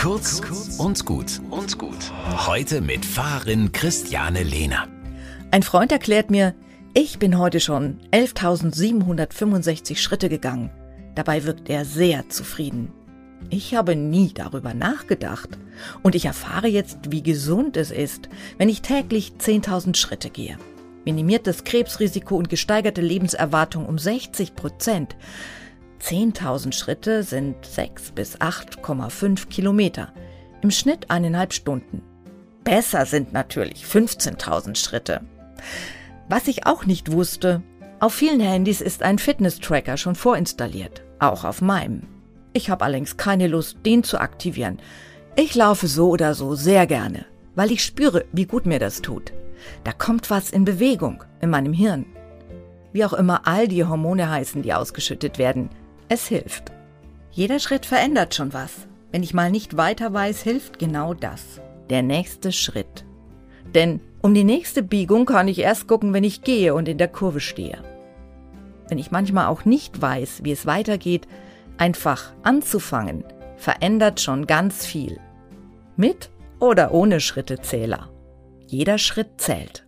Kurz und gut und gut. Heute mit Fahrerin Christiane Lehner. Ein Freund erklärt mir, ich bin heute schon 11.765 Schritte gegangen. Dabei wirkt er sehr zufrieden. Ich habe nie darüber nachgedacht. Und ich erfahre jetzt, wie gesund es ist, wenn ich täglich 10.000 Schritte gehe. Minimiert das Krebsrisiko und gesteigerte Lebenserwartung um 60 Prozent. 10.000 Schritte sind 6 bis 8,5 Kilometer. Im Schnitt eineinhalb Stunden. Besser sind natürlich 15.000 Schritte. Was ich auch nicht wusste, auf vielen Handys ist ein Fitness-Tracker schon vorinstalliert, auch auf meinem. Ich habe allerdings keine Lust, den zu aktivieren. Ich laufe so oder so sehr gerne, weil ich spüre, wie gut mir das tut. Da kommt was in Bewegung in meinem Hirn. Wie auch immer all die Hormone heißen, die ausgeschüttet werden, es hilft. Jeder Schritt verändert schon was. Wenn ich mal nicht weiter weiß, hilft genau das. Der nächste Schritt. Denn um die nächste Biegung kann ich erst gucken, wenn ich gehe und in der Kurve stehe. Wenn ich manchmal auch nicht weiß, wie es weitergeht, einfach anzufangen, verändert schon ganz viel. Mit oder ohne Schrittezähler. Jeder Schritt zählt.